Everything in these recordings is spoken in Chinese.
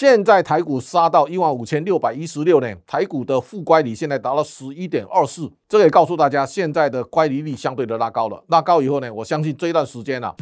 现在台股杀到一万五千六百一十六呢，台股的负乖离现在达到十一点二四，这个也告诉大家，现在的乖离率相对的拉高了。拉高以后呢，我相信这一段时间啊。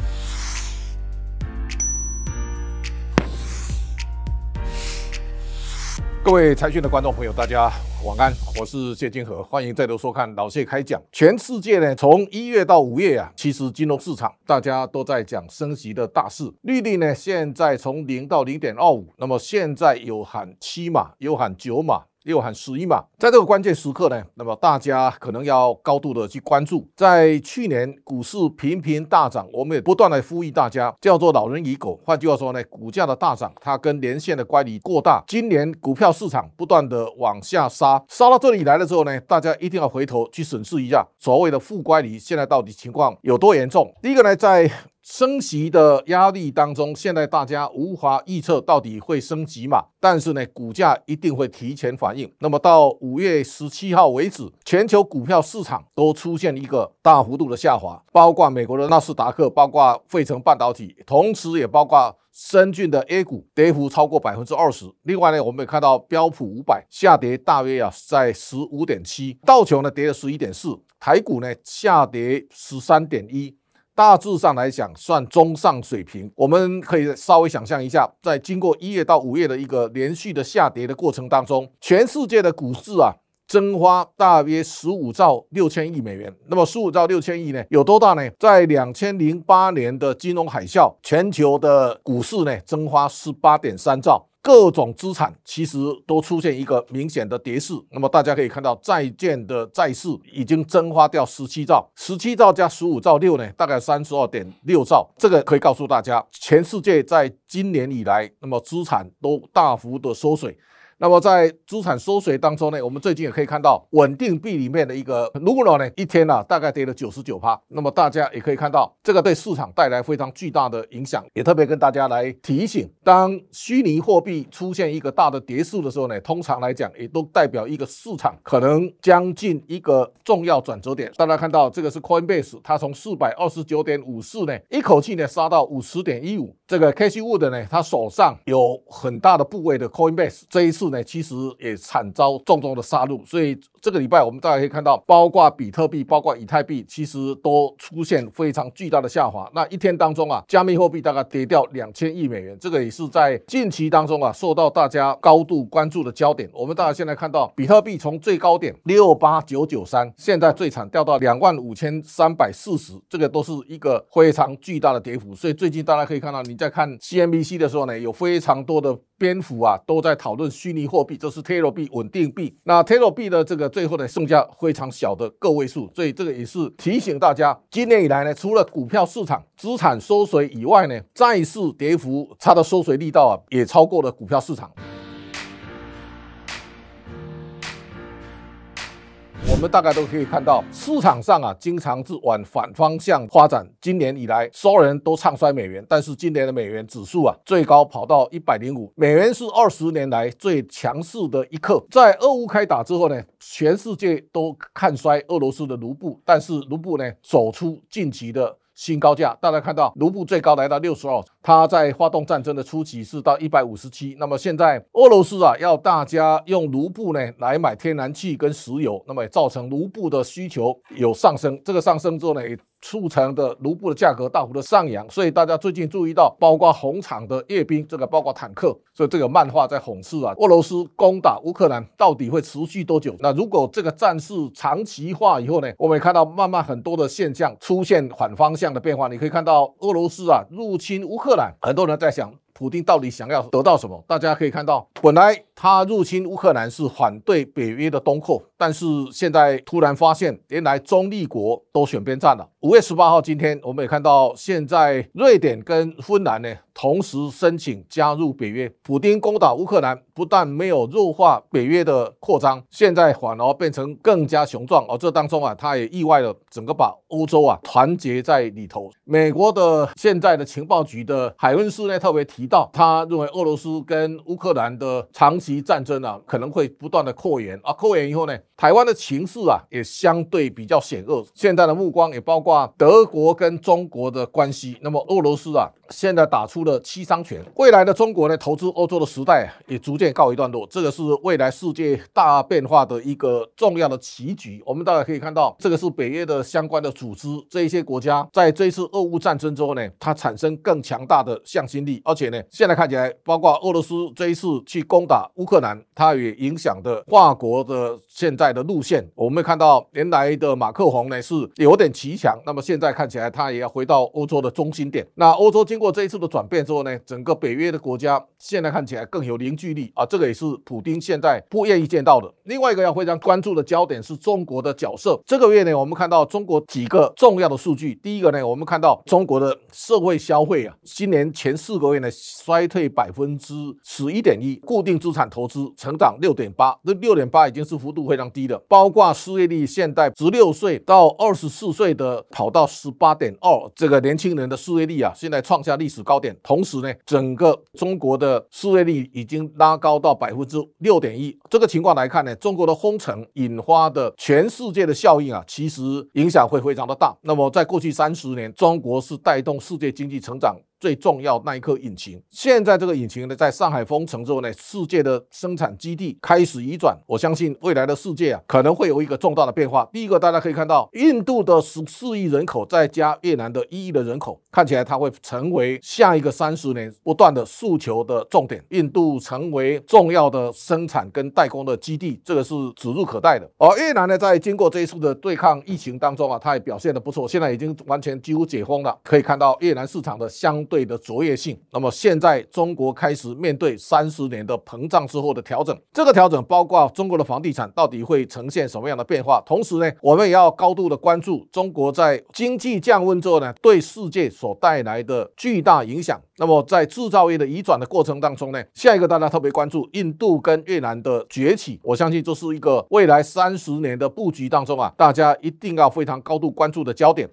各位财讯的观众朋友，大家晚安，我是谢金河，欢迎再度收看老谢开讲。全世界呢，从一月到五月啊，其实金融市场大家都在讲升息的大事，利率呢现在从零到零点二五，那么现在有喊七码，有喊九码。又喊十一嘛，在这个关键时刻呢，那么大家可能要高度的去关注。在去年股市频频大涨，我们也不断的呼吁大家，叫做老人与狗。换句话说呢，股价的大涨，它跟连线的乖离过大。今年股票市场不断的往下杀，杀到这里来了之后呢，大家一定要回头去审视一下，所谓的负乖离现在到底情况有多严重。第一个呢，在升息的压力当中，现在大家无法预测到底会升级嘛？但是呢，股价一定会提前反应。那么到五月十七号为止，全球股票市场都出现一个大幅度的下滑，包括美国的纳斯达克，包括费城半导体，同时也包括深圳的 A 股，跌幅超过百分之二十。另外呢，我们也看到标普五百下跌大约啊在十五点七，道琼呢跌了十一点四，台股呢下跌十三点一。大致上来讲，算中上水平。我们可以稍微想象一下，在经过一月到五月的一个连续的下跌的过程当中，全世界的股市啊，蒸发大约十五兆六千亿美元。那么十五兆六千亿呢，有多大呢？在两千零八年的金融海啸，全球的股市呢，蒸发十八点三兆。各种资产其实都出现一个明显的跌势，那么大家可以看到，债券的债市已经蒸发掉十七兆，十七兆加十五兆六呢，大概三十二点六兆。这个可以告诉大家，全世界在今年以来，那么资产都大幅的缩水。那么在资产缩水当中呢，我们最近也可以看到稳定币里面的一个卢拉呢，一天呢大概跌了九十九趴。那么大家也可以看到，这个对市场带来非常巨大的影响。也特别跟大家来提醒，当虚拟货币出现一个大的跌势的时候呢，通常来讲也都代表一个市场可能将近一个重要转折点。大家看到这个是 Coinbase，它从四百二十九点五四呢，一口气呢杀到五十点一五。这个 Casey Wood 呢，他手上有很大的部位的 Coinbase，这一次。呢，其实也惨遭重重的杀戮，所以这个礼拜我们大家可以看到，包括比特币、包括以太币，其实都出现非常巨大的下滑。那一天当中啊，加密货币大概跌掉两千亿美元，这个也是在近期当中啊，受到大家高度关注的焦点。我们大家现在看到，比特币从最高点六八九九三，现在最惨掉到两万五千三百四十，这个都是一个非常巨大的跌幅。所以最近大家可以看到，你在看 CNBC 的时候呢，有非常多的。蝙蝠啊，都在讨论虚拟货币，这是 t e r o 币稳定币。那 t e r o 币的这个最后呢剩下非常小的个位数，所以这个也是提醒大家，今年以来呢，除了股票市场资产缩水以外呢，债市跌幅它的缩水力道啊，也超过了股票市场。们大概都可以看到，市场上啊，经常是往反方向发展。今年以来，所有人都唱衰美元，但是今年的美元指数啊，最高跑到一百零五，美元是二十年来最强势的一刻。在俄乌开打之后呢，全世界都看衰俄罗斯的卢布，但是卢布呢，走出近期的。新高价，大家看到卢布最高来到六十二，它在发动战争的初期是到一百五十七。那么现在俄罗斯啊要大家用卢布呢来买天然气跟石油，那么也造成卢布的需求有上升。这个上升之后呢也？促成的卢布的价格大幅的上扬，所以大家最近注意到，包括红场的阅兵，这个包括坦克，所以这个漫画在讽刺啊，俄罗斯攻打乌克兰到底会持续多久？那如果这个战事长期化以后呢？我们也看到慢慢很多的现象出现反方向的变化。你可以看到俄罗斯啊入侵乌克兰，很多人在想。普京到底想要得到什么？大家可以看到，本来他入侵乌克兰是反对北约的东扩，但是现在突然发现，原来中立国都选边站了。五月十八号，今天我们也看到，现在瑞典跟芬兰呢同时申请加入北约。普京攻打乌克兰，不但没有弱化北约的扩张，现在反而变成更加雄壮。而这当中啊，他也意外的整个把欧洲啊团结在里头。美国的现在的情报局的海恩斯呢特别提。到，他认为俄罗斯跟乌克兰的长期战争啊，可能会不断的扩延啊，扩延以后呢，台湾的情势啊也相对比较险恶。现在的目光也包括德国跟中国的关系。那么俄罗斯啊，现在打出了七伤拳，未来的中国呢，投资欧洲的时代也逐渐告一段落。这个是未来世界大变化的一个重要的棋局。我们大家可以看到，这个是北约的相关的组织，这一些国家在这一次俄乌战争之后呢，它产生更强大的向心力，而且呢，现在看起来，包括俄罗斯这一次去去攻打乌克兰，它也影响的跨国的现在的路线。我们看到原来的马克宏呢是有点骑墙，那么现在看起来他也要回到欧洲的中心点。那欧洲经过这一次的转变之后呢，整个北约的国家现在看起来更有凝聚力啊，这个也是普京现在不愿意见到的。另外一个要非常关注的焦点是中国的角色。这个月呢，我们看到中国几个重要的数据。第一个呢，我们看到中国的社会消费啊，今年前四个月呢衰退百分之十一点一，固定资产投资成长六点八，这六点八已经是幅度非常低的。包括失业率现在十六岁到二十四岁的跑到十八点二，这个年轻人的失业率啊，现在创下历史高点。同时呢，整个中国的失业率已经拉高到百分之六点一。这个情况来看呢，中国的封城引发的全世界的效应啊，其实影响会非常的大。那么在过去三十年，中国是带动世界经济成长。最重要那一颗引擎，现在这个引擎呢，在上海封城之后呢，世界的生产基地开始移转。我相信未来的世界啊，可能会有一个重大的变化。第一个，大家可以看到，印度的十四亿人口，再加越南的一亿的人口，看起来它会成为下一个三十年不断的诉求的重点。印度成为重要的生产跟代工的基地，这个是指日可待的。而越南呢，在经过这一次的对抗疫情当中啊，它也表现的不错，现在已经完全几乎解封了。可以看到越南市场的相。对的卓越性。那么现在中国开始面对三十年的膨胀之后的调整，这个调整包括中国的房地产到底会呈现什么样的变化？同时呢，我们也要高度的关注中国在经济降温之后呢，对世界所带来的巨大影响。那么在制造业的移转的过程当中呢，下一个大家特别关注印度跟越南的崛起，我相信这是一个未来三十年的布局当中啊，大家一定要非常高度关注的焦点。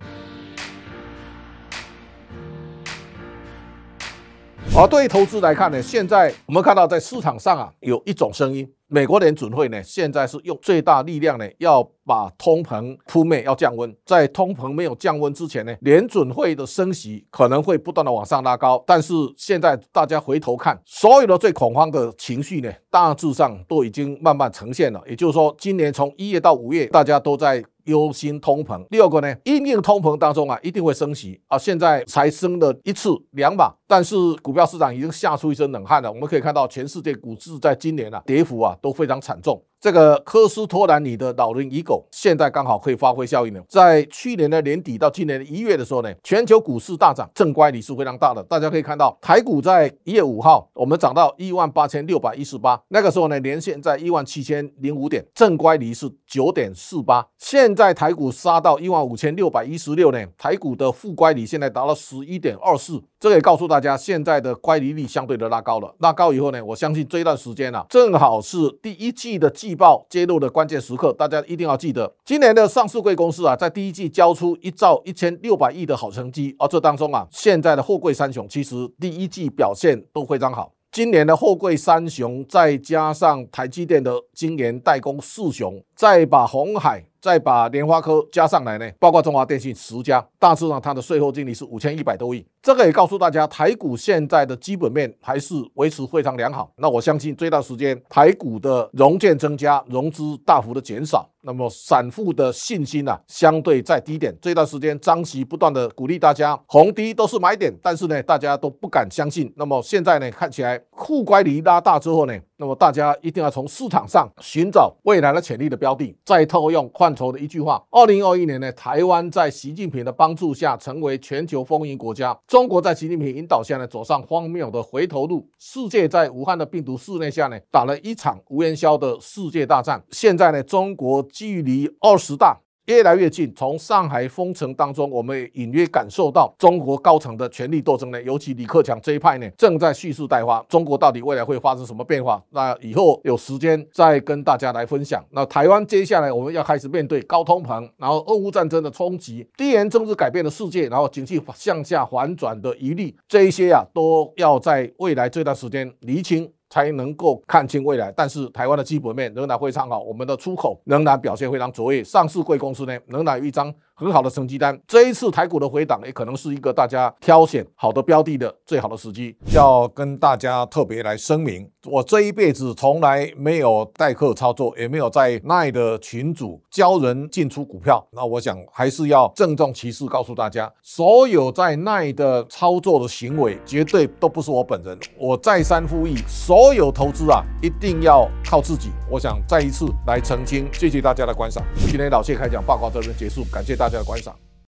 而对于投资来看呢，现在我们看到在市场上啊，有一种声音，美国联准会呢，现在是用最大力量呢，要把通膨扑灭，要降温。在通膨没有降温之前呢，联准会的升息可能会不断的往上拉高。但是现在大家回头看，所有的最恐慌的情绪呢，大致上都已经慢慢呈现了。也就是说，今年从一月到五月，大家都在。忧心通膨，第二个呢，应应通膨当中啊，一定会升息啊。现在才升了一次两把，但是股票市场已经吓出一身冷汗了。我们可以看到，全世界股市在今年啊，跌幅啊都非常惨重。这个科斯托兰尼的老人与狗，现在刚好可以发挥效应了。在去年的年底到今年的一月的时候呢，全球股市大涨，正乖离是非常大的。大家可以看到，台股在一月五号，我们涨到一万八千六百一十八，那个时候呢，连线在一万七千零五点，正乖离是九点四八。现在台股杀到一万五千六百一十六呢，台股的负乖离现在达到十一点二四。这个也告诉大家，现在的乖离率相对的拉高了。拉高以后呢，我相信这一段时间啊，正好是第一季的季季报揭露的关键时刻。大家一定要记得，今年的上市贵公司啊，在第一季交出一兆一千六百亿的好成绩。而这当中啊，现在的货柜三雄其实第一季表现都非常好。今年的货柜三雄，再加上台积电的晶圆代工四雄，再把红海。再把莲花科加上来呢，包括中华电信十家，大致上它的税后净利是五千一百多亿。这个也告诉大家，台股现在的基本面还是维持非常良好。那我相信这段时间台股的融券增加，融资大幅的减少，那么散户的信心啊相对在低点。这段时间张琦不断的鼓励大家，红低都是买点，但是呢大家都不敢相信。那么现在呢看起来库乖离拉大之后呢，那么大家一定要从市场上寻找未来的潜力的标的，再套用换筹的一句话：二零二一年呢，台湾在习近平的帮助下成为全球风云国家。中国在习近平引导下呢，走上荒谬的回头路。世界在武汉的病毒肆虐下呢，打了一场无烟硝的世界大战。现在呢，中国距离二十大越来越近。从上海封城当中，我们隐约感受到中国高层的权力斗争呢，尤其李克强这一派呢，正在蓄势待发。中国到底未来会发生什么变化？那以后有时间再跟大家来分享。那台湾接下来我们要开始面对高通膨，然后俄乌战争的冲击，地缘政治改变的世界，然后经济向下反转的疑虑，这一些啊，都要在未来这段时间厘清。才能够看清未来，但是台湾的基本面仍然非常好，我们的出口仍然表现非常卓越，上市贵公司呢仍然有一张。很好的成绩单，这一次台股的回档也可能是一个大家挑选好的标的的最好的时机。要跟大家特别来声明，我这一辈子从来没有代客操作，也没有在奈的群组教人进出股票。那我想还是要郑重其事告诉大家，所有在奈的操作的行为，绝对都不是我本人。我再三呼吁，所有投资啊，一定要靠自己。我想再一次来澄清，谢谢大家的观赏。今天老谢开讲报告这边结束，感谢大。大家观赏。